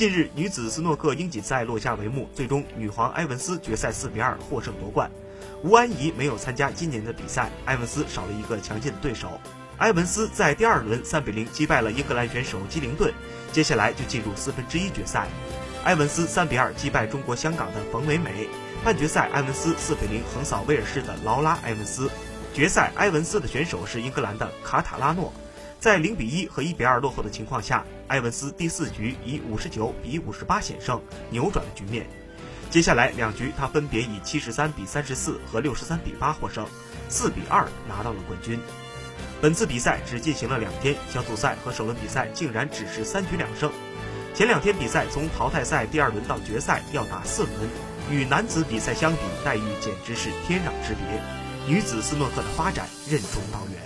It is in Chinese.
近日，女子斯诺克英锦赛落下帷幕，最终女皇埃文斯决赛四比二获胜夺冠。吴安仪没有参加今年的比赛，埃文斯少了一个强劲的对手。埃文斯在第二轮三比零击败了英格兰选手基灵顿，接下来就进入四分之一决赛。埃文斯三比二击败中国香港的冯伟美，半决赛埃文斯四比零横扫威尔士的劳拉埃文斯，决赛埃文斯的选手是英格兰的卡塔拉诺。在零比一和一比二落后的情况下，埃文斯第四局以五十九比五十八险胜，扭转了局面。接下来两局他分别以七十三比三十四和六十三比八获胜，四比二拿到了冠军。本次比赛只进行了两天，小组赛和首轮比赛竟然只是三局两胜。前两天比赛从淘汰赛第二轮到决赛要打四轮，与男子比赛相比，待遇简直是天壤之别。女子斯诺克的发展任重道远。